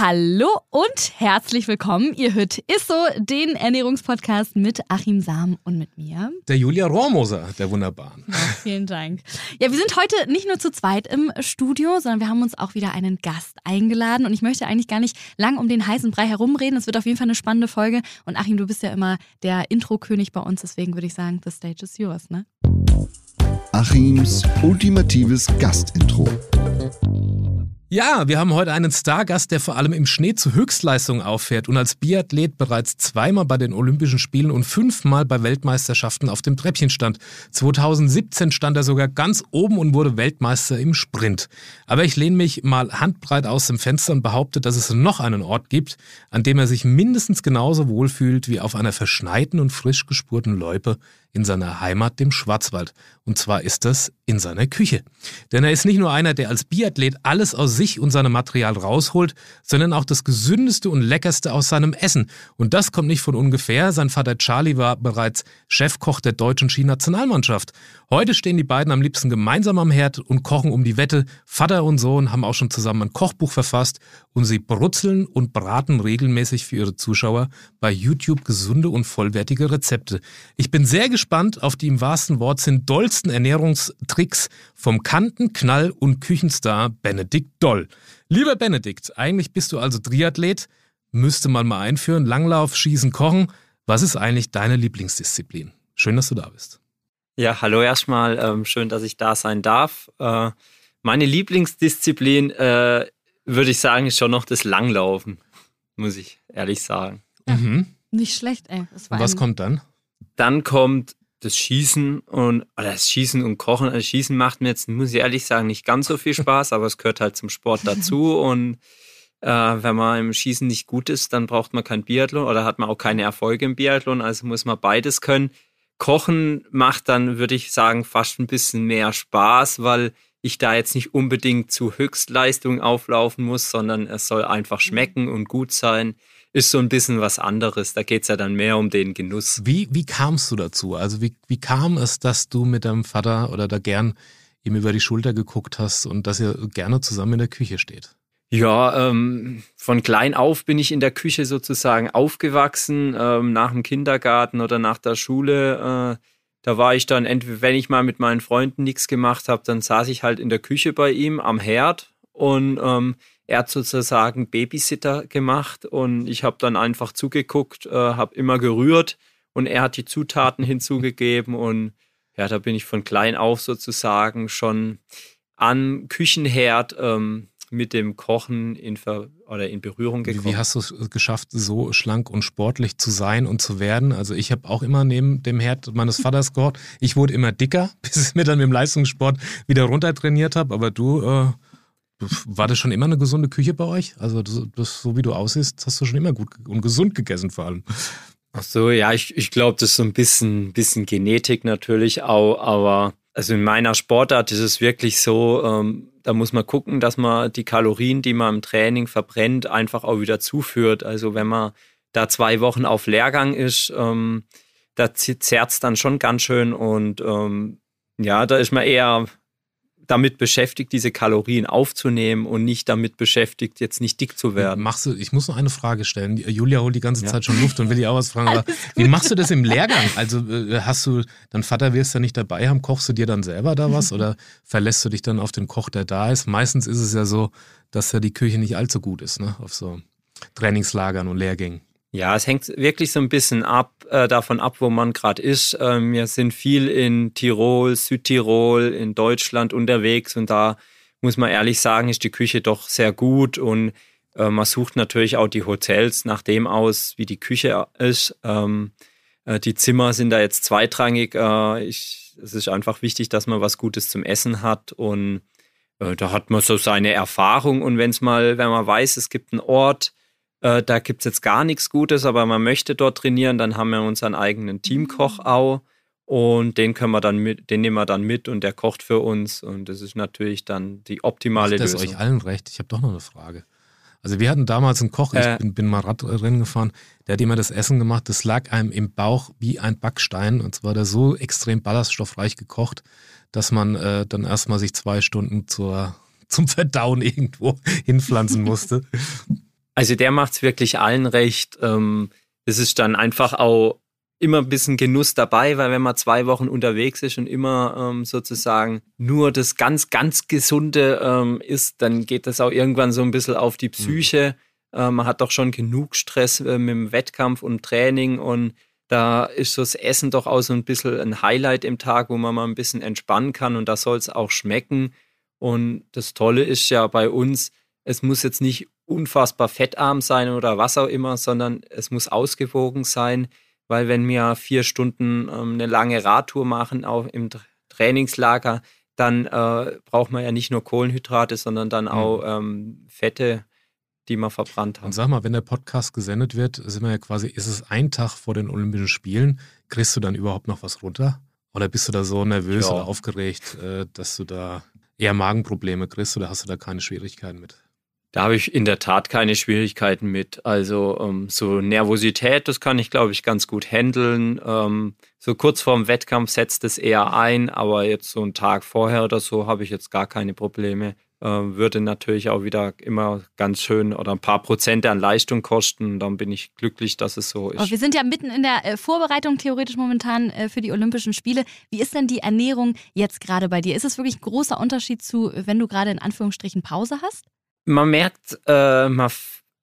Hallo und herzlich willkommen. Ihr hört Isso, den Ernährungspodcast mit Achim Sam und mit mir. Der Julia Rohrmoser, der Wunderbaren. Ja, vielen Dank. Ja, wir sind heute nicht nur zu zweit im Studio, sondern wir haben uns auch wieder einen Gast eingeladen. Und ich möchte eigentlich gar nicht lang um den heißen Brei herumreden. Es wird auf jeden Fall eine spannende Folge. Und Achim, du bist ja immer der Intro-König bei uns. Deswegen würde ich sagen, the stage is yours, ne? Achims ultimatives Gastintro. Ja, wir haben heute einen Stargast, der vor allem im Schnee zu Höchstleistungen auffährt und als Biathlet bereits zweimal bei den Olympischen Spielen und fünfmal bei Weltmeisterschaften auf dem Treppchen stand. 2017 stand er sogar ganz oben und wurde Weltmeister im Sprint. Aber ich lehne mich mal handbreit aus dem Fenster und behaupte, dass es noch einen Ort gibt, an dem er sich mindestens genauso wohlfühlt wie auf einer verschneiten und frisch gespurten Loipe in seiner Heimat, dem Schwarzwald. Und zwar ist das in seiner Küche. Denn er ist nicht nur einer, der als Biathlet alles aus sich und seinem Material rausholt, sondern auch das gesündeste und leckerste aus seinem Essen. Und das kommt nicht von ungefähr. Sein Vater Charlie war bereits Chefkoch der deutschen Skinationalmannschaft. Heute stehen die beiden am liebsten gemeinsam am Herd und kochen um die Wette. Vater und Sohn haben auch schon zusammen ein Kochbuch verfasst und sie brutzeln und braten regelmäßig für ihre Zuschauer bei YouTube gesunde und vollwertige Rezepte. Ich bin sehr gespannt auf die im wahrsten Wortsinn dollsten Ernährungstricks vom Kanten-, Knall- und Küchenstar Benedikt Doll. Lieber Benedikt, eigentlich bist du also Triathlet, müsste man mal einführen, Langlauf, Schießen, Kochen. Was ist eigentlich deine Lieblingsdisziplin? Schön, dass du da bist. Ja, hallo erstmal. Ähm, schön, dass ich da sein darf. Äh, meine Lieblingsdisziplin, äh, würde ich sagen, ist schon noch das Langlaufen, muss ich ehrlich sagen. Mhm. Nicht schlecht, ey. Und was kommt dann? Dann kommt das Schießen und oder das Schießen und Kochen. Das also Schießen macht mir jetzt, muss ich ehrlich sagen, nicht ganz so viel Spaß, aber es gehört halt zum Sport dazu. Und äh, wenn man im Schießen nicht gut ist, dann braucht man kein Biathlon oder hat man auch keine Erfolge im Biathlon. Also muss man beides können. Kochen macht dann, würde ich sagen, fast ein bisschen mehr Spaß, weil ich da jetzt nicht unbedingt zu Höchstleistung auflaufen muss, sondern es soll einfach schmecken und gut sein ist so ein bisschen was anderes. Da geht es ja dann mehr um den Genuss. Wie, wie kamst du dazu? Also wie, wie kam es, dass du mit deinem Vater oder da gern ihm über die Schulter geguckt hast und dass ihr gerne zusammen in der Küche steht? Ja, ähm, von klein auf bin ich in der Küche sozusagen aufgewachsen, ähm, nach dem Kindergarten oder nach der Schule. Äh, da war ich dann, entweder wenn ich mal mit meinen Freunden nichts gemacht habe, dann saß ich halt in der Küche bei ihm am Herd und ähm, er hat sozusagen Babysitter gemacht und ich habe dann einfach zugeguckt, äh, habe immer gerührt und er hat die Zutaten hinzugegeben und ja, da bin ich von klein auf sozusagen schon am Küchenherd ähm, mit dem Kochen in, Ver oder in Berührung gekommen. Wie, wie hast du es geschafft, so schlank und sportlich zu sein und zu werden? Also ich habe auch immer neben dem Herd meines Vaters gekocht. Ich wurde immer dicker, bis ich mir dann mit dem Leistungssport wieder runtertrainiert habe. Aber du äh, war das schon immer eine gesunde Küche bei euch? Also, das, das, so wie du aussiehst, hast du schon immer gut und gesund gegessen vor allem. Ach so, ja, ich, ich glaube, das ist so ein bisschen, bisschen Genetik natürlich auch, aber also in meiner Sportart ist es wirklich so, ähm, da muss man gucken, dass man die Kalorien, die man im Training verbrennt, einfach auch wieder zuführt. Also wenn man da zwei Wochen auf Lehrgang ist, ähm, da zerrt es dann schon ganz schön und ähm, ja, da ist man eher damit beschäftigt, diese Kalorien aufzunehmen und nicht damit beschäftigt, jetzt nicht dick zu werden. Machst du, ich muss noch eine Frage stellen. Julia holt die ganze ja. Zeit schon Luft und will dir auch was fragen. Aber wie machst du das im Lehrgang? Also äh, hast du, dein Vater wirst ja nicht dabei haben, kochst du dir dann selber da was oder verlässt du dich dann auf den Koch, der da ist? Meistens ist es ja so, dass ja die Küche nicht allzu gut ist, ne? Auf so Trainingslagern und Lehrgängen. Ja, es hängt wirklich so ein bisschen ab, äh, davon ab, wo man gerade ist. Ähm, wir sind viel in Tirol, Südtirol, in Deutschland unterwegs und da muss man ehrlich sagen, ist die Küche doch sehr gut und äh, man sucht natürlich auch die Hotels nach dem aus, wie die Küche ist. Ähm, äh, die Zimmer sind da jetzt zweitrangig. Äh, ich, es ist einfach wichtig, dass man was Gutes zum Essen hat und äh, da hat man so seine Erfahrung und wenn es mal, wenn man weiß, es gibt einen Ort, äh, da gibt es jetzt gar nichts Gutes, aber man möchte dort trainieren, dann haben wir unseren eigenen Teamkoch mhm. auch. Und den können wir dann mit, den nehmen wir dann mit und der kocht für uns. Und das ist natürlich dann die optimale Macht das Lösung. euch allen recht? Ich habe doch noch eine Frage. Also wir hatten damals einen Koch, ich Äh. bin, bin mal Radrennen gefahren, der hat immer das Essen gemacht, das lag einem im Bauch wie ein Backstein und zwar der so extrem ballaststoffreich gekocht, dass man äh, dann erstmal sich zwei Stunden zur, zum Verdauen irgendwo hinpflanzen musste. Also der macht es wirklich allen recht. Ähm, es ist dann einfach auch immer ein bisschen Genuss dabei, weil wenn man zwei Wochen unterwegs ist und immer ähm, sozusagen nur das ganz, ganz Gesunde ähm, isst, dann geht das auch irgendwann so ein bisschen auf die Psyche. Äh, man hat doch schon genug Stress äh, mit dem Wettkampf und Training und da ist so das Essen doch auch so ein bisschen ein Highlight im Tag, wo man mal ein bisschen entspannen kann und da soll es auch schmecken. Und das Tolle ist ja bei uns, es muss jetzt nicht unfassbar fettarm sein oder was auch immer, sondern es muss ausgewogen sein, weil wenn wir vier Stunden ähm, eine lange Radtour machen, auch im Tra- Trainingslager, dann äh, braucht man ja nicht nur Kohlenhydrate, sondern dann auch ähm, Fette, die man verbrannt Und hat. sag mal, wenn der Podcast gesendet wird, sind wir ja quasi, ist es ein Tag vor den Olympischen Spielen, kriegst du dann überhaupt noch was runter? Oder bist du da so nervös Ja. oder aufgeregt, äh, dass du da eher Magenprobleme kriegst oder hast du da keine Schwierigkeiten mit? Da habe ich in der Tat keine Schwierigkeiten mit. Also ähm, so Nervosität, das kann ich, glaube ich, ganz gut handeln. Ähm, so kurz vorm Wettkampf setzt es eher ein, aber jetzt so einen Tag vorher oder so habe ich jetzt gar keine Probleme. Ähm, würde natürlich auch wieder immer ganz schön oder ein paar Prozente an Leistung kosten. Dann bin ich glücklich, dass es so Aber ist. wir sind ja mitten in der äh, Vorbereitung theoretisch momentan äh, für die Olympischen Spiele. Wie ist denn die Ernährung jetzt gerade bei dir? Ist es wirklich ein großer Unterschied zu, wenn du gerade in Anführungsstrichen Pause hast? Man merkt äh, man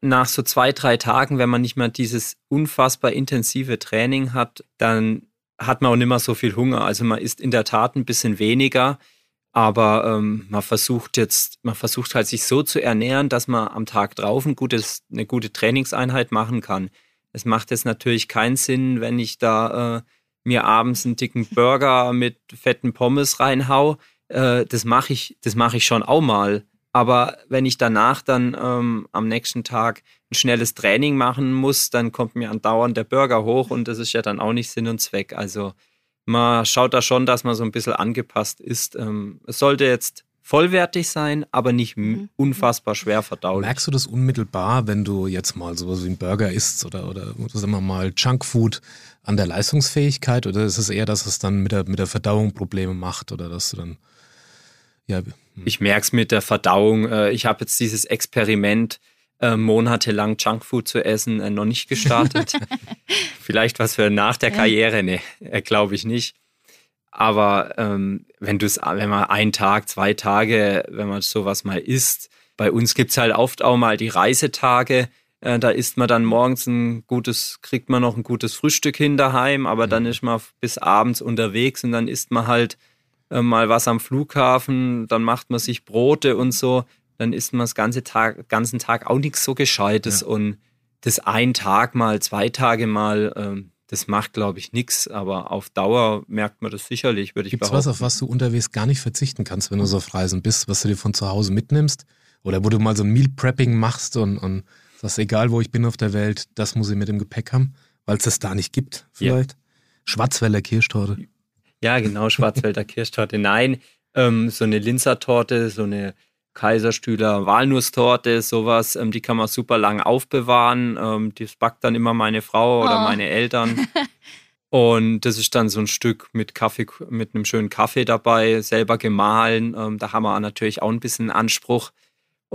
nach so zwei, drei Tagen, wenn man nicht mehr dieses unfassbar intensive Training hat, dann hat man auch nicht mehr so viel Hunger. Also man isst in der Tat ein bisschen weniger, aber ähm, man versucht jetzt, man versucht halt sich so zu ernähren, dass man am Tag drauf ein gutes, eine gute Trainingseinheit machen kann. Es macht jetzt natürlich keinen Sinn, wenn ich da äh, mir abends einen dicken Burger mit fetten Pommes reinhau. Äh, das mache ich, das mache ich schon auch mal. Aber wenn ich danach dann ähm, am nächsten Tag ein schnelles Training machen muss, dann kommt mir andauernd der Burger hoch und das ist ja dann auch nicht Sinn und Zweck. Also man schaut da schon, dass man so ein bisschen angepasst ist. Ähm, es sollte jetzt vollwertig sein, aber nicht Mhm. unfassbar schwer verdaulich. Merkst du das unmittelbar, wenn du jetzt mal sowas wie einen Burger isst oder, oder sagen wir mal Junkfood an der Leistungsfähigkeit oder ist es eher, dass es dann mit der, mit der Verdauung Probleme macht oder dass du dann, ja, Ich merke es mit der Verdauung. Äh, Ich habe jetzt dieses Experiment, äh, monatelang Junkfood zu essen, äh, noch nicht gestartet. Vielleicht was für nach der. Karriere, ne, glaube ich nicht. Aber ähm, wenn du es, wenn man einen Tag, zwei Tage, wenn man sowas mal isst, bei uns gibt es halt oft auch mal die Reisetage. Da isst man dann morgens ein gutes, kriegt man noch ein gutes Frühstück hin daheim, aber dann ist man bis abends unterwegs und dann isst man halt äh, mal was am Flughafen, dann macht man sich Brote und so, dann isst man das ganze Tag, ganzen Tag auch nichts so Gescheites Ja. und das ein Tag mal, zwei Tage mal, ähm, das macht, glaube ich, nichts, aber auf Dauer merkt man das sicherlich, würde ich Gibt es behaupten. was, auf was du unterwegs gar nicht verzichten kannst, wenn du so auf Reisen bist, was du dir von zu Hause mitnimmst? Oder wo du mal so ein Meal Prepping machst und, und sagst, egal wo ich bin auf der Welt, das muss ich mit im Gepäck haben, weil es das da nicht gibt, vielleicht? Schwarzwälder Kirschtorte. Ja, genau, Schwarzwälder Kirschtorte. Nein, ähm, so eine Linzertorte, so eine Kaiserstühler Walnusstorte, sowas, ähm, die kann man super lang aufbewahren. Ähm, das backt dann immer meine Frau oder Oh. meine Eltern. Und das ist dann so ein Stück mit Kaffee, mit einem schönen Kaffee dabei, selber gemahlen. Ähm, da haben wir natürlich auch ein bisschen Anspruch.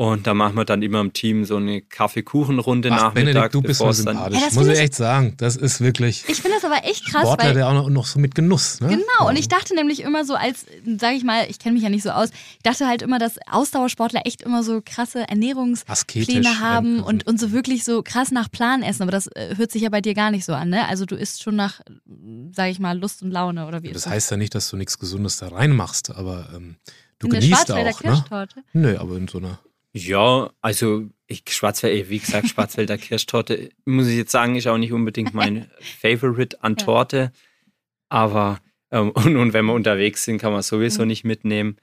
Und da machen wir dann immer im Team so eine Kaffeekuchenrunde Ach, Benedikt, nachmittags. du bist dann- sympathisch. Ja, das muss ich echt sagen. Das ist wirklich Ich finde das aber echt krass, Sportler, weil der auch noch, noch so mit Genuss. Ne? Genau, und ich dachte nämlich immer so, als, sage ich mal, ich kenne mich ja nicht so aus, ich dachte halt immer, dass Ausdauersportler echt immer so krasse Ernährungspläne haben ein- und, und so wirklich so krass nach Plan essen. Aber das äh, hört sich ja bei dir gar nicht so an, ne? Also du isst schon nach, sage ich mal, Lust und Laune oder wie Das ist das? heißt ja nicht, dass du nichts Gesundes da reinmachst, aber ähm, du In der genießt auch, ne? Kirschtorte. Nö, aber in so einer. Ja, also ich Schwarzwälder, wie gesagt, Schwarzwälder Kirschtorte, muss ich jetzt sagen, ist auch nicht unbedingt mein Favorite an. Torte. Aber, ähm, und, und wenn wir unterwegs sind, kann man sowieso Mhm. nicht mitnehmen.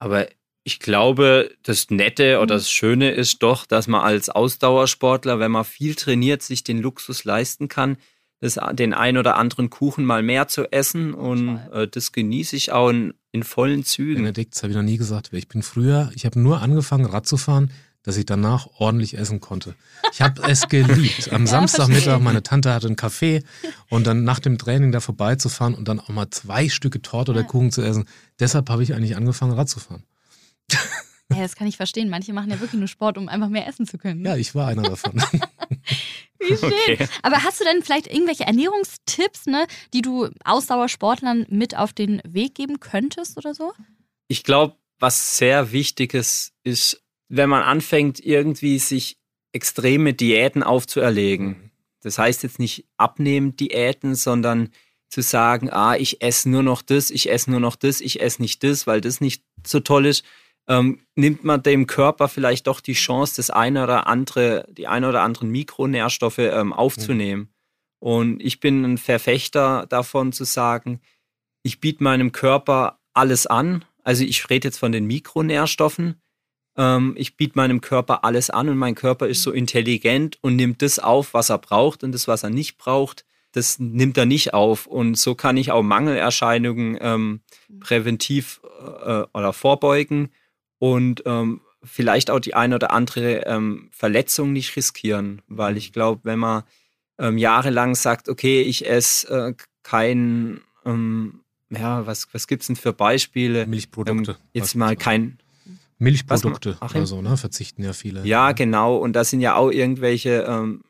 Aber ich glaube, das Nette oder Mhm. das Schöne ist doch, dass man als Ausdauersportler, wenn man viel trainiert, sich den Luxus leisten kann, das, den ein oder anderen Kuchen mal mehr zu essen. Und äh, das genieße ich auch in, in vollen Zügen. Benedikt, das habe ich noch nie gesagt. Ich bin früher, ich habe nur angefangen, Rad zu fahren, dass ich danach ordentlich essen konnte. Ich habe es geliebt. Am ja, Samstagmittag, meine Tante hatte einen Kaffee und dann nach dem Training da vorbeizufahren und dann auch mal zwei Stücke Torte oder Kuchen zu essen. Deshalb habe ich eigentlich angefangen, Rad zu fahren. Ja, das kann ich verstehen. Manche machen ja wirklich nur Sport, um einfach mehr essen zu können. Ne? Ja, ich war einer davon. Wie schön. Okay. Aber hast du denn vielleicht irgendwelche Ernährungstipps, ne, die du Ausdauersportlern mit auf den Weg geben könntest oder so? Ich glaube, was sehr wichtiges ist, wenn man anfängt, irgendwie sich extreme Diäten aufzuerlegen. Mhm. Das heißt jetzt nicht abnehmen Diäten, sondern zu sagen, ah, ich esse nur noch das, ich esse nur noch das, ich esse nicht das, weil das nicht so toll ist ähm, nimmt man dem Körper vielleicht doch die Chance, das eine oder andere, die eine oder anderen Mikronährstoffe ähm, aufzunehmen. Mhm. Und ich bin ein Verfechter davon zu sagen, ich biete meinem Körper alles an. Also ich rede jetzt von den Mikronährstoffen. Ähm, ich biete meinem Körper alles an und mein Körper ist so intelligent und nimmt das auf, was er braucht und das, was er nicht braucht, das nimmt er nicht auf. Und so kann ich auch Mangelerscheinungen ähm, mhm. präventiv äh, oder vorbeugen und ähm, vielleicht auch die eine oder andere ähm, Verletzung nicht riskieren, weil ich glaube, wenn man ähm, jahrelang sagt, okay, ich esse äh, kein, ähm, ja, was, was gibt es denn für Beispiele? Milchprodukte. Ähm, jetzt mal kein. Milchprodukte oder so, ne? Verzichten ja viele. Ja, genau. Und da sind ja auch irgendwelche ähm,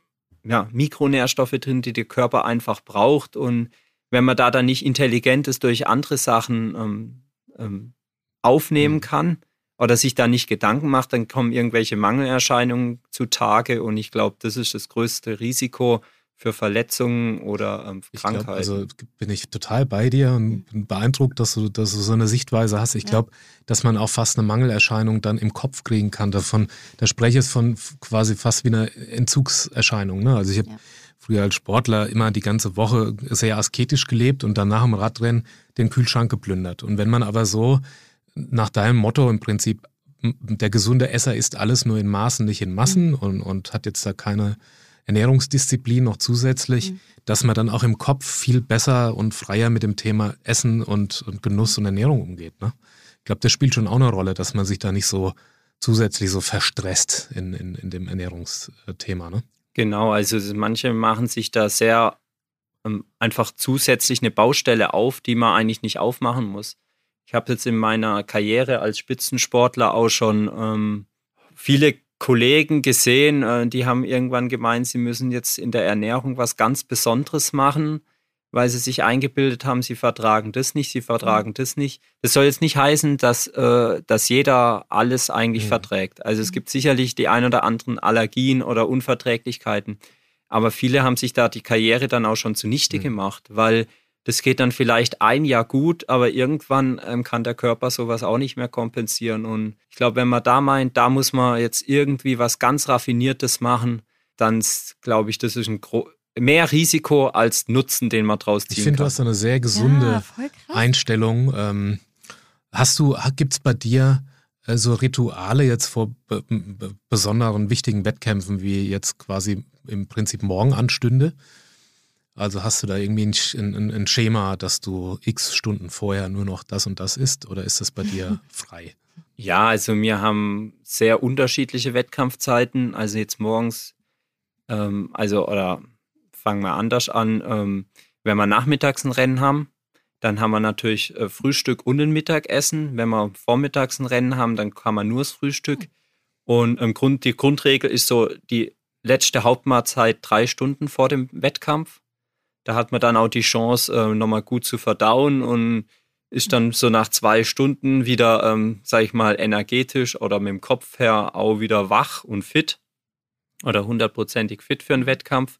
ja, Mikronährstoffe drin, die der Körper einfach braucht. Und wenn man da dann nicht intelligent ist durch andere Sachen ähm, aufnehmen mhm. kann, oder sich da nicht Gedanken macht, dann kommen irgendwelche Mangelerscheinungen zutage und ich glaube, das ist das größte Risiko für Verletzungen oder ähm, Krankheiten. Glaub, also bin ich total bei dir und bin beeindruckt, dass du, dass du so eine Sichtweise hast. Ich ja. glaube, dass man auch fast eine Mangelerscheinung dann im Kopf kriegen kann. Davon, da spreche ich von quasi fast wie einer Entzugserscheinung. Ne? Also ich habe ja. früher als Sportler immer die ganze Woche sehr asketisch gelebt und danach im Radrennen den Kühlschrank geplündert. Und wenn man aber so nach deinem Motto im Prinzip, der gesunde Esser isst alles nur in Maßen, nicht in Massen mhm. und, und hat jetzt da keine Ernährungsdisziplin noch zusätzlich, mhm. dass man dann auch im Kopf viel besser und freier mit dem Thema Essen und, und Genuss und Ernährung umgeht. Ne? Ich glaube, das spielt schon auch eine Rolle, dass man sich da nicht so zusätzlich so verstresst in, in, in dem Ernährungsthema. Ne? Genau, also manche machen sich da sehr ähm, einfach zusätzlich eine Baustelle auf, die man eigentlich nicht aufmachen muss. Ich habe jetzt in meiner Karriere als Spitzensportler auch schon ähm, viele Kollegen gesehen, äh, die haben irgendwann gemeint, sie müssen jetzt in der Ernährung was ganz Besonderes machen, weil sie sich eingebildet haben, sie vertragen das nicht, sie vertragen mhm. das nicht. Das soll jetzt nicht heißen, dass, äh, dass jeder alles eigentlich mhm. verträgt. Also es gibt sicherlich die ein oder anderen Allergien oder Unverträglichkeiten. Aber viele haben sich da die Karriere dann auch schon zunichte mhm. gemacht, weil das geht dann vielleicht ein Jahr gut, aber irgendwann ähm, kann der Körper sowas auch nicht mehr kompensieren. Und ich glaube, wenn man da meint, da muss man jetzt irgendwie was ganz Raffiniertes machen, dann glaube ich, das ist ein mehr Risiko als Nutzen, den man draus ziehen Ich finde, du hast eine sehr gesunde ja, Einstellung. Ähm, hast du, gibt es bei dir äh, so Rituale jetzt vor besonderen wichtigen Wettkämpfen, wie jetzt quasi im Prinzip morgen anstünde? Also hast du da irgendwie ein, ein, ein, Schema, dass du x Stunden vorher nur noch das und das isst oder ist das bei dir frei? Ja, also wir haben sehr unterschiedliche Wettkampfzeiten. Also jetzt morgens, ähm, also oder fangen wir anders an, ähm, wenn wir nachmittags ein Rennen haben, dann haben wir natürlich äh, Frühstück und ein Mittagessen. Wenn wir vormittags ein Rennen haben, dann kann man nur das Frühstück. Und im Grund, die Grundregel ist so, die letzte Hauptmahlzeit drei Stunden vor dem Wettkampf. Da hat man dann auch die Chance, äh, nochmal gut zu verdauen und ist dann so nach zwei Stunden wieder, ähm, sag ich mal, energetisch oder mit dem Kopf her auch wieder wach und fit oder hundertprozentig fit für einen Wettkampf.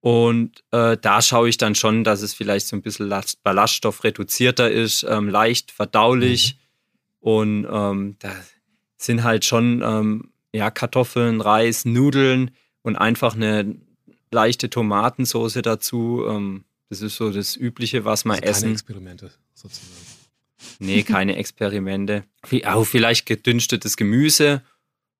Und äh, da schaue ich dann schon, dass es vielleicht so ein bisschen Ballaststoff reduzierter ist, ähm, leicht verdaulich. Mhm. Und ähm, da sind halt schon ähm, ja, Kartoffeln, Reis, Nudeln und einfach eine leichte Tomatensauce dazu. Ähm, das ist so das Übliche, was man also essen. Keine Experimente sozusagen. Nee, keine Experimente. Auch vielleicht gedünstetes Gemüse.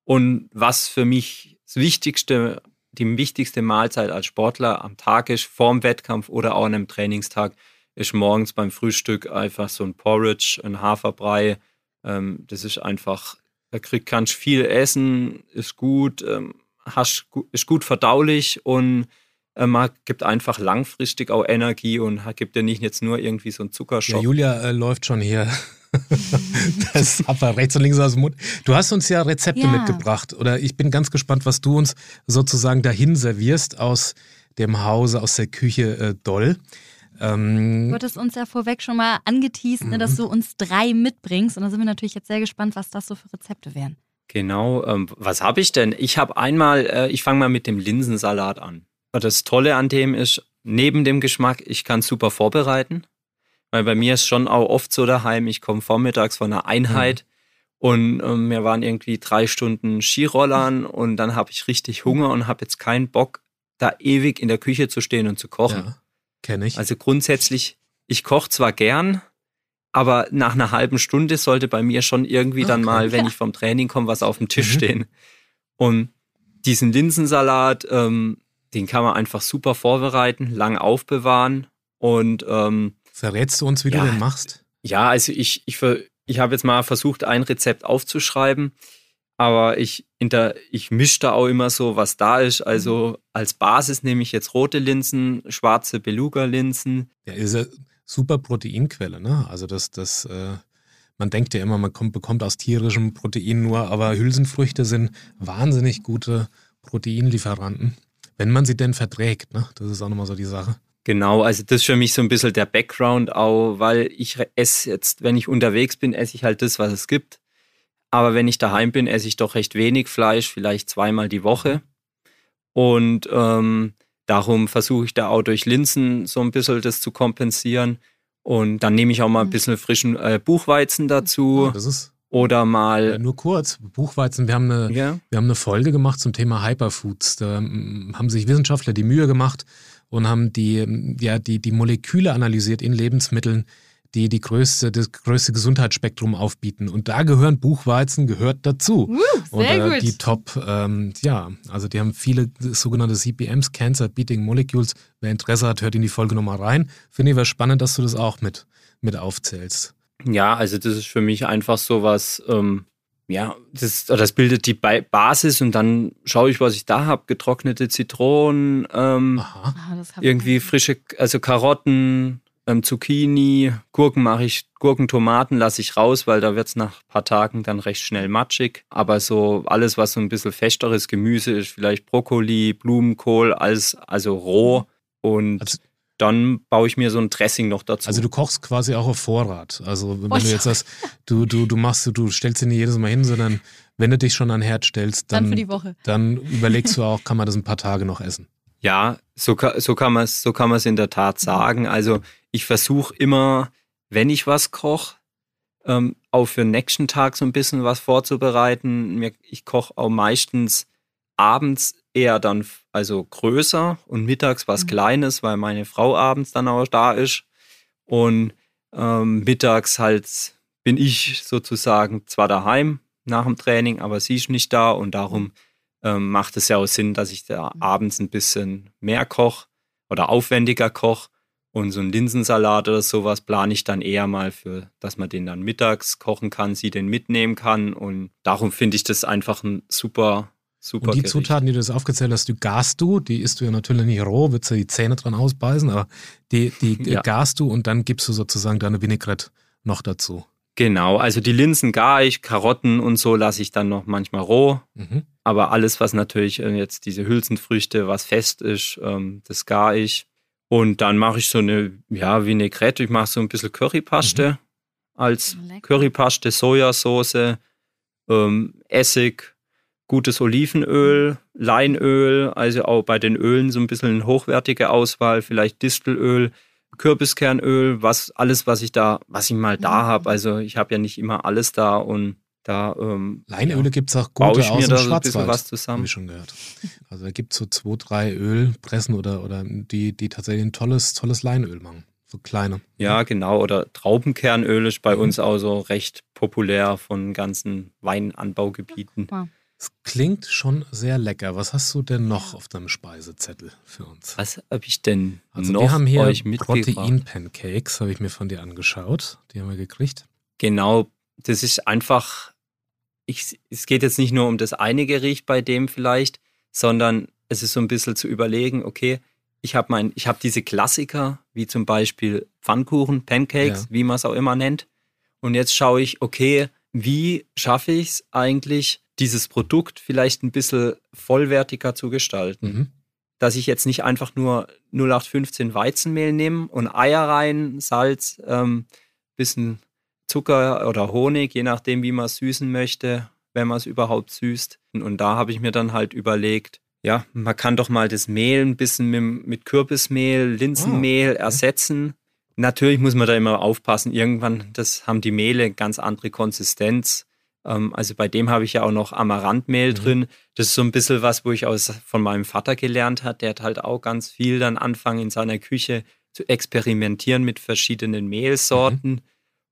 Und was für mich das Wichtigste, die wichtigste Mahlzeit als Sportler am Tag ist, vorm Wettkampf oder auch an einem Trainingstag, ist morgens beim Frühstück einfach so ein Porridge, ein Haferbrei. Ähm, das ist einfach Da krieg, kannst viel essen, ist gut, ähm, hast, ist gut verdaulich und äh, man gibt einfach langfristig auch Energie und gibt dir nicht jetzt nur irgendwie so einen Zuckerschock. Ja, Julia äh, läuft schon hier das aber rechts und links aus dem Mund. Du hast uns ja Rezepte ja. mitgebracht oder ich bin ganz gespannt, was du uns sozusagen dahin servierst aus dem Hause, aus der Küche äh, Doll. Ähm, du hattest uns ja vorweg schon mal angeteased, ne, dass mhm. du uns drei mitbringst und da sind wir natürlich jetzt sehr gespannt, was das so für Rezepte wären. Genau, ähm, was habe ich denn? Ich habe einmal, äh, ich fange mal mit dem Linsensalat an. Das Tolle an dem ist, neben dem Geschmack, ich kann super vorbereiten. Weil bei mir ist schon auch oft so daheim, ich komme vormittags von einer Einheit mhm. und ähm, wir waren irgendwie drei Stunden Skirollern und dann habe ich richtig Hunger und habe jetzt keinen Bock, da ewig in der Küche zu stehen und zu kochen. Ja, kenne ich. Also grundsätzlich, ich koche zwar gern, aber nach einer halben Stunde sollte bei mir schon irgendwie dann okay, mal, wenn ich vom Training komme, was auf dem Tisch mhm. stehen. Und diesen Linsensalat, ähm, den kann man einfach super vorbereiten, lang aufbewahren und ähm, Verrätst du uns, wie ja, du den machst? Ja, also ich, ich, ich habe jetzt mal versucht, ein Rezept aufzuschreiben, aber ich, inter, ich mische da auch immer so, was da ist. Also mhm. als Basis nehme ich jetzt rote Linsen, schwarze Beluga-Linsen. Ja, ist ja super Proteinquelle, ne? Also das, das, äh, man denkt ja immer, man kommt, bekommt aus tierischem Protein nur, aber Hülsenfrüchte sind wahnsinnig gute Proteinlieferanten. Wenn man sie denn verträgt, ne? Das ist auch nochmal so die Sache. Genau, also das ist für mich so ein bisschen der Background auch, weil ich esse jetzt, wenn ich unterwegs bin, esse ich halt das, was es gibt. Aber wenn ich daheim bin, esse ich doch recht wenig Fleisch, vielleicht zweimal die Woche. Und ähm, darum versuche ich da auch durch Linsen so ein bisschen das zu kompensieren. Und dann nehme ich auch mal ein mhm. bisschen frischen äh, Buchweizen dazu. Oh, das ist oder mal. Nur kurz, Buchweizen, wir haben, eine, ja. wir haben eine Folge gemacht zum Thema Hyperfoods. Da haben sich Wissenschaftler die Mühe gemacht, und haben die, ja, die, die Moleküle analysiert in Lebensmitteln, die die größte, das größte Gesundheitsspektrum aufbieten. Und da gehören Buchweizen gehört dazu. Uh, sehr und, äh, Die Top, ähm, ja, also die haben viele sogenannte CPMs, Cancer Beating Molecules. Wer Interesse hat, hört in die Folge nochmal rein. Finde ich was spannend, dass du das auch mit, mit aufzählst. Ja, also das ist für mich einfach so was, ähm, ja, das, das bildet die Basis und dann schaue ich, was ich da habe. Getrocknete Zitronen, ähm, ah, irgendwie frische, also Karotten, ähm, Zucchini, Gurken mache ich, Gurken, Tomaten lasse ich raus, weil da wird es nach ein paar Tagen dann recht schnell matschig. Aber so alles, was so ein bisschen festeres Gemüse ist, vielleicht Brokkoli, Blumenkohl, alles, also roh. Und also dann baue ich mir so ein Dressing noch dazu. Also du kochst quasi auch auf Vorrat. Also wenn oh, du jetzt sagst, du, du, du machst, du stellst dir nicht jedes Mal hin, sondern wenn du dich schon an Herd stellst, dann, dann, dann überlegst du auch, kann man das ein paar Tage noch essen. Ja, so, so kann man es so kann man es in der Tat sagen. Also ich versuche immer, wenn ich was koche, ähm, auch für den nächsten Tag so ein bisschen was vorzubereiten. Ich koche auch meistens abends eher dann also größer und mittags was mhm. Kleines, weil meine Frau abends dann auch da ist. Und ähm, mittags halt bin ich sozusagen zwar daheim nach dem Training, aber sie ist nicht da und darum ähm, macht es ja auch Sinn, dass ich da mhm. abends ein bisschen mehr koche oder aufwendiger koche. Und so ein Linsensalat oder sowas plane ich dann eher mal für, dass man den dann mittags kochen kann, sie den mitnehmen kann. Und darum finde ich das einfach ein super Super und die Gericht. Zutaten, die du jetzt aufgezählt hast, die garst du, die isst du ja natürlich nicht roh, würdest du die Zähne dran ausbeißen, aber die, die ja. garst du und dann gibst du sozusagen deine Vinaigrette noch dazu. Genau, also die Linsen gar ich, Karotten und so lasse ich dann noch manchmal roh. Mhm. Aber alles, was natürlich äh, jetzt diese Hülsenfrüchte, was fest ist, ähm, das gar ich. Und dann mache ich so eine, ja, Vinaigrette. Ich mache so ein bisschen Currypaste mhm. als Lecker. Currypaste, Sojasauce, ähm, Essig, gutes Olivenöl, Leinöl, also auch bei den Ölen so ein bisschen eine hochwertige Auswahl, vielleicht Distelöl, Kürbiskernöl, was alles, was ich da, was ich mal da mhm. habe. Also ich habe ja nicht immer alles da und da ähm, Leinöle ja, gibt es auch gute ich aus dem Schwarzwald. was zusammen. Habe ich schon gehört. Also da gibt es so zwei, drei Ölpressen oder, oder die, die tatsächlich ein tolles, tolles Leinöl machen. So kleine. Ja, genau. Oder Traubenkernöl ist bei mhm. uns auch so recht populär von ganzen Weinanbaugebieten. Wow. Es klingt schon sehr lecker. Was hast du denn noch auf deinem Speisezettel für uns? Was habe ich denn also noch wir haben hier Protein-Pancakes, habe ich mir von dir angeschaut. Die haben wir gekriegt. Genau, das ist einfach, ich, es geht jetzt nicht nur um das eine Gericht bei dem vielleicht, sondern es ist so ein bisschen zu überlegen, okay, ich habe mein, ich habe diese Klassiker, wie zum Beispiel Pfannkuchen, Pancakes, Ja. wie man es auch immer nennt. Und jetzt schaue ich, okay, wie schaffe ich es eigentlich, dieses Produkt vielleicht ein bisschen vollwertiger zu gestalten? Mhm. Dass ich jetzt nicht einfach nur 0815 Weizenmehl nehme und Eier rein, Salz, ähm, bisschen Zucker oder Honig, je nachdem, wie man es süßen möchte, wenn man es überhaupt süßt. Und da habe ich mir dann halt überlegt, ja, man kann doch mal das Mehl ein bisschen mit, mit Kürbismehl, Linsenmehl ersetzen. Natürlich muss man da immer aufpassen. Irgendwann, das haben die Mehle ganz andere Konsistenz. Ähm, also bei dem habe ich ja auch noch Amaranthmehl Mhm. drin. Das ist so ein bisschen was, wo ich aus, von meinem Vater gelernt habe. Der hat halt auch ganz viel dann anfangen in seiner Küche zu experimentieren mit verschiedenen Mehlsorten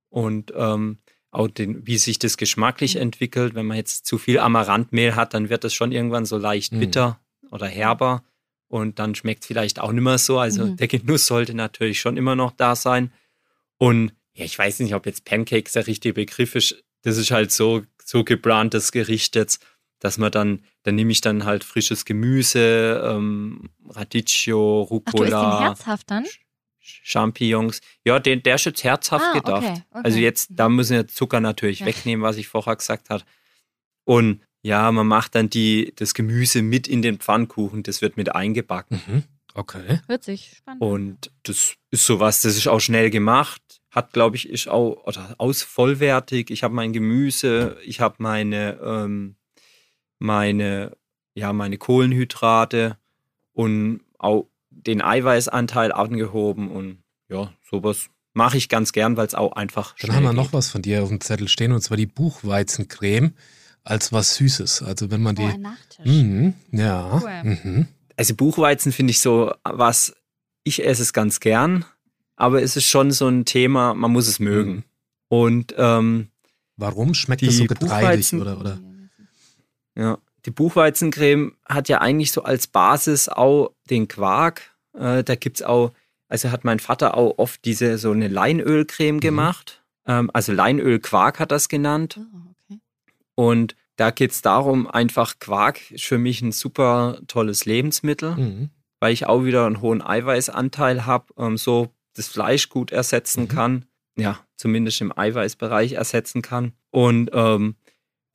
und ähm, auch den, wie sich das geschmacklich entwickelt. Wenn man jetzt zu viel Amaranthmehl hat, dann wird das schon irgendwann so leicht Mhm. bitter oder herber und dann schmeckt es vielleicht auch nicht mehr so. Also Mhm. der Genuss sollte natürlich schon immer noch da sein. Und ja, ich weiß nicht, ob jetzt Pancakes der richtige Begriff ist. Das ist halt so, so geplantes Gericht jetzt, dass man dann, dann nehme ich dann halt frisches Gemüse, ähm, Radicchio, Ach, du isst den Rucola. herzhaft dann? Champignons. Ja, den, der ist jetzt herzhaft Ah, gedacht. okay, okay. Also jetzt, da müssen wir Zucker natürlich Ja. wegnehmen, was ich vorher gesagt habe. Und ja, man macht dann die, das Gemüse mit in den Pfannkuchen, das wird mit eingebacken. Mhm. Okay. Hört sich spannend. Und das ist sowas, das ist auch schnell gemacht. Hat, glaube ich, ist auch oder aus vollwertig. Ich habe mein Gemüse, ich habe meine, ähm, meine, ja, meine Kohlenhydrate und auch den Eiweißanteil angehoben und ja, sowas mache ich ganz gern, weil es auch einfach Dann haben wir noch geht. was von dir auf dem Zettel stehen und zwar die Buchweizencreme als was Süßes. Also wenn man oh, die. ein Nachtisch. Mhm, ja. Cool. Mhm. Also Buchweizen finde ich so was, ich esse es ganz gern, aber es ist schon so ein Thema, man muss es mögen. Mhm. Und ähm, Warum schmeckt das so getreidig oder, oder? Ja, die Buchweizencreme hat ja eigentlich so als Basis auch den Quark. Äh, da gibt's auch, also hat mein Vater auch oft diese so eine Leinölcreme gemacht. Ähm, also Leinölquark hat das genannt. Oh, okay. Und da geht's darum, einfach Quark ist für mich ein super tolles Lebensmittel, Mhm. weil ich auch wieder einen hohen Eiweißanteil habe, ähm, so das Fleisch gut ersetzen Mhm. kann. Ja, zumindest im Eiweißbereich ersetzen kann. Und ähm,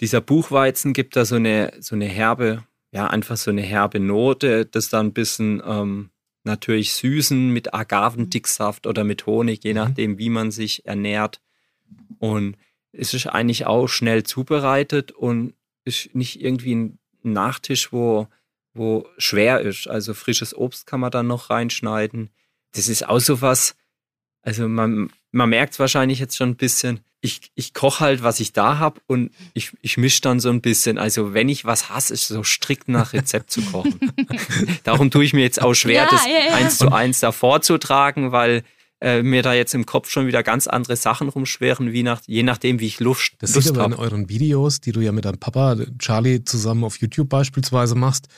dieser Buchweizen gibt da so eine, so eine herbe, ja, einfach so eine herbe Note, das dann ein bisschen ähm, natürlich süßen mit Agavendicksaft oder mit Honig, je Mhm. nachdem, wie man sich ernährt. Und es ist eigentlich auch schnell zubereitet und ist nicht irgendwie ein Nachtisch, wo, wo schwer ist. Also frisches Obst kann man dann noch reinschneiden. Das ist auch so was, also man, man merkt es wahrscheinlich jetzt schon ein bisschen. Ich, ich koche halt, was ich da habe und ich, ich mische dann so ein bisschen. Also wenn ich was hasse, ist so strikt nach Rezept zu kochen. Darum tue ich mir jetzt auch schwer, Ja, das ja, ja. eins zu eins da vorzutragen, weil äh, mir da jetzt im Kopf schon wieder ganz andere Sachen rumschweren, wie nach, je nachdem, wie ich Lust, Das sieht Lust aber in habe. euren Videos, die du ja mit deinem Papa, Charlie, zusammen auf YouTube beispielsweise machst,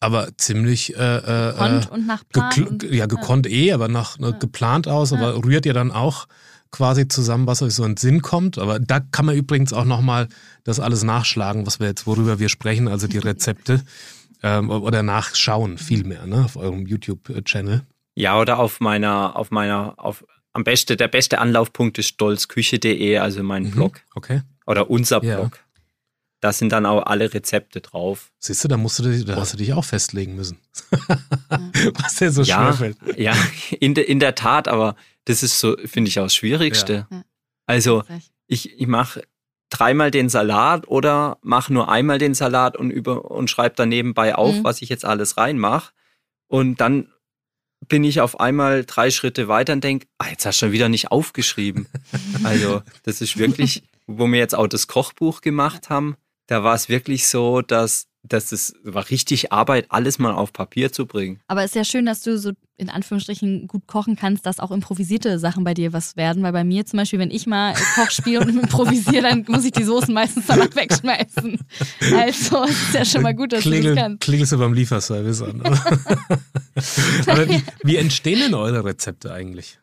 aber ziemlich äh, äh, Gekonnt äh, und nach Plan. ja, gekonnt eh, aber nach Ja. geplant aus, Ja. aber rührt ihr dann auch quasi zusammen, was euch so in den Sinn kommt. Aber da kann man übrigens auch nochmal das alles nachschlagen, was wir jetzt, worüber wir sprechen, also die Rezepte. ähm, oder nachschauen vielmehr, ne, auf eurem YouTube-Channel. Ja, oder auf meiner, auf meiner, auf am besten, der beste Anlaufpunkt ist stolzküche.de, also mein Mhm. Blog Okay. oder unser Ja. Blog. Da sind dann auch alle Rezepte drauf. Siehst du, da musst du dich, da hast du dich auch festlegen müssen. was dir so Ja. schwer fällt. Ja, in, de, in der Tat, aber das ist so, finde ich, auch das Schwierigste. Ja. Also ich, ich mache dreimal den Salat oder mache nur einmal den Salat und über und schreibe dann nebenbei auf, Mhm. was ich jetzt alles reinmache. Und dann bin ich auf einmal drei Schritte weiter und denke, ah, jetzt hast du schon wieder nicht aufgeschrieben. also das ist wirklich, wo wir jetzt auch das Kochbuch gemacht haben, da war es wirklich so, dass, dass es war richtig Arbeit, alles mal auf Papier zu bringen. Aber es ist ja schön, dass du so in Anführungsstrichen gut kochen kannst, dass auch improvisierte Sachen bei dir was werden. Weil bei mir zum Beispiel, wenn ich mal Koch spiele und improvisiere, dann muss ich die Soßen meistens danach wegschmeißen. Also es ist ja schon mal gut, dass du Klingel, das kannst. Klingelst du beim Lieferservice an. Aber wie, wie entstehen denn eure Rezepte eigentlich?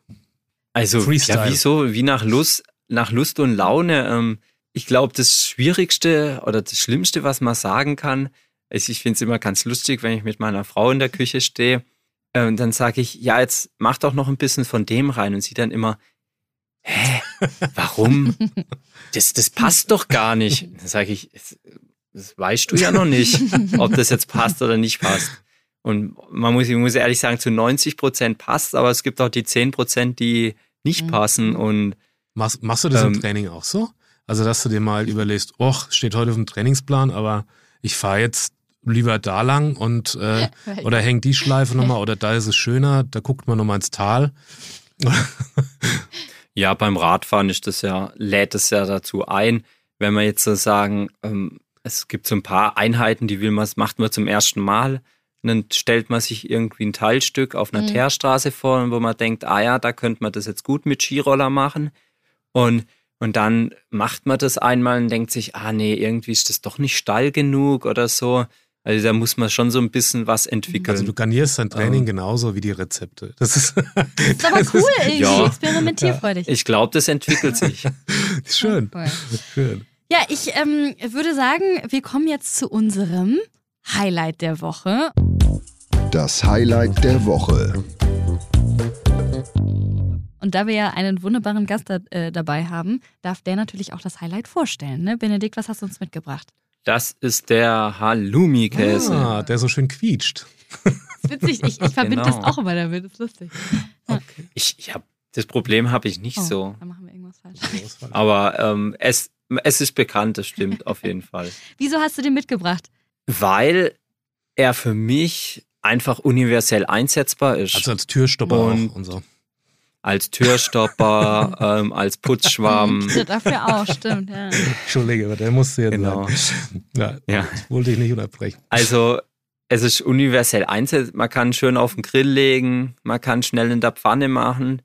Also Freestyle. ja, wie so, wie nach Lust, nach Lust und Laune. Ähm, ich glaube, das Schwierigste oder das Schlimmste, was man sagen kann, ist, ich finde es immer ganz lustig, wenn ich mit meiner Frau in der Küche stehe. Äh, und dann sage ich, ja, jetzt mach doch noch ein bisschen von dem rein. Und sie dann immer, hä, warum? Das, das passt doch gar nicht. Dann sage ich, das weißt du ja noch nicht, ob das jetzt passt oder nicht passt. Und man muss, ich muss ehrlich sagen, zu 90 Prozent passt, aber es gibt auch die 10 Prozent, die nicht mhm. passen. Und machst, machst du das ähm, im Training auch so? Also, dass du dir mal überlegst, och, steht heute auf dem Trainingsplan, aber ich fahre jetzt lieber da lang und äh, oder hängt die Schleife nochmal oder da ist es schöner, da guckt man nochmal ins Tal. ja, beim Radfahren ist das ja, lädt es ja dazu ein, wenn wir jetzt so sagen, ähm, es gibt so ein paar Einheiten, die will man, macht man zum ersten Mal. Und dann stellt man sich irgendwie ein Teilstück auf einer mhm. Teerstraße vor, wo man denkt, ah ja, da könnte man das jetzt gut mit Skiroller machen. Und, und dann macht man das einmal und denkt sich, ah nee, irgendwie ist das doch nicht steil genug oder so. Also da muss man schon so ein bisschen was entwickeln. Also du garnierst dein Training ähm. genauso wie die Rezepte. Das ist, das ist aber cool, irgendwie ja. experimentierfreudig. Ich glaube, das entwickelt sich. Schön. Ja, Schön. Ja, ich ähm, würde sagen, wir kommen jetzt zu unserem Highlight der Woche. Das Highlight der Woche. Und da wir ja einen wunderbaren Gast da, äh, dabei haben, darf der natürlich auch das Highlight vorstellen. Ne? Benedikt, was hast du uns mitgebracht? Das ist der Halloumi-Käse. Ah, der so schön quietscht. Das ist witzig, ich, ich verbinde genau. das auch immer damit, das ist lustig. Ja. Okay. Ich, ich hab, das Problem habe ich nicht oh, so. Dann machen wir irgendwas falsch. Aber ähm, es, es ist bekannt, das stimmt auf jeden Fall. Wieso hast du den mitgebracht? Weil er für mich einfach universell einsetzbar ist. Also als Türstopper und, und so als Türstopper, ähm, als Putzschwamm. Dafür auch, stimmt. Ja. Entschuldige, aber der musste jetzt genau. sagen. Ja, ja. Das wollte ich nicht unterbrechen. Also es ist universell einsetzbar. Man kann schön auf den Grill legen, man kann schnell in der Pfanne machen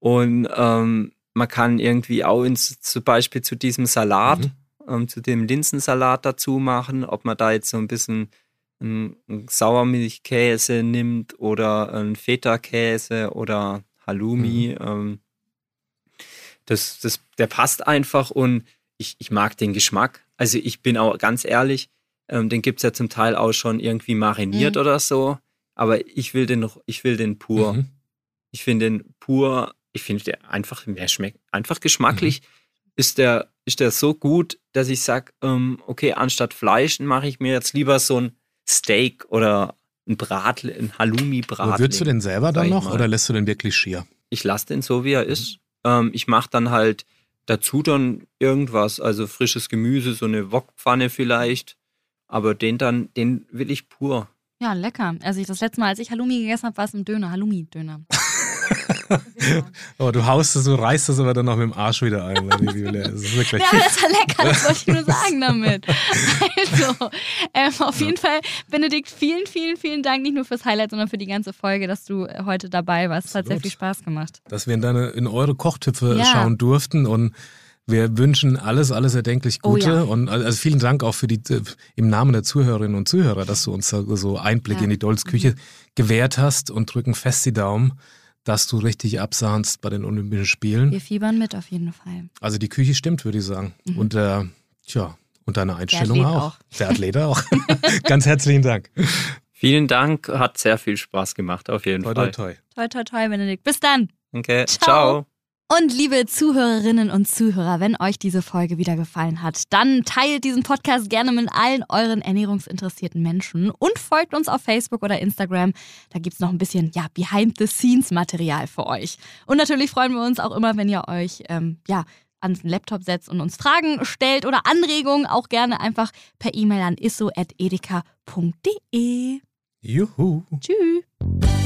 und ähm, man kann irgendwie auch ins, zum Beispiel zu diesem Salat, mhm. ähm, zu dem Linsensalat dazu machen, ob man da jetzt so ein bisschen einen Sauermilchkäse nimmt oder einen Feta-Käse oder Halloumi. Mhm. Ähm, das, das, der passt einfach und ich, ich mag den Geschmack. Also ich bin auch ganz ehrlich, ähm, den gibt es ja zum Teil auch schon irgendwie mariniert mhm. oder so. Aber ich will den noch, ich will den pur. Mhm. Ich finde den pur, ich finde der einfach, der schmeckt einfach geschmacklich. Mhm. Ist der, ist der so gut, dass ich sage, ähm, okay, anstatt Fleisch mache ich mir jetzt lieber so ein Steak oder ein Bratle, ein Halloumi-Braten. Würdest du den selber dann noch oder lässt du den wirklich schier? Ich lasse den so, wie er ist. Ähm, ich mache dann halt dazu dann irgendwas, also frisches Gemüse, so eine Wokpfanne vielleicht. Aber den dann, den will ich pur. Ja, lecker. Also ich, das letzte Mal, als ich Halloumi gegessen habe, war es ein Döner, Halloumi-Döner. Oh, du haust es, du reißt es aber dann noch mit dem Arsch wieder ein. Das ist wirklich ja, das war lecker, das wollte ich nur sagen damit. Also, ähm, auf jeden Fall, Benedikt, vielen, vielen, vielen Dank, nicht nur fürs Highlight, sondern für die ganze Folge, dass du äh, heute dabei warst. Es hat sehr viel Spaß gemacht. Dass wir in, deine, in eure Kochtöpfe ja. schauen durften und wir wünschen alles, alles erdenklich oh Gute oh ja. und also vielen Dank auch für die äh, im Namen der Zuhörerinnen und Zuhörer, dass du uns so Einblick ja. in die Dolz Küche gewährt hast und drücken fest die Daumen, dass du richtig absahnst bei den Olympischen Spielen. Wir fiebern mit auf jeden Fall. Also die Küche stimmt, würde ich sagen. Mhm. Und äh, tja, und deine Einstellung Der auch. auch. Der Athlet auch. Ganz herzlichen Dank. Vielen Dank, hat sehr viel Spaß gemacht, auf jeden toi, Fall. Toi, toi. Toi, toi, toi, Benedikt. Bis dann. Okay, ciao. ciao. Und liebe Zuhörerinnen und Zuhörer, wenn euch diese Folge wieder gefallen hat, dann teilt diesen Podcast gerne mit allen euren ernährungsinteressierten Menschen und folgt uns auf Facebook oder Instagram. Da gibt es noch ein bisschen ja, Behind-the-Scenes-Material für euch. Und natürlich freuen wir uns auch immer, wenn ihr euch ähm, ja, an den Laptop setzt und uns Fragen stellt oder Anregungen, auch gerne einfach per E-Mail an isso.edeka.de. Juhu. Tschüss.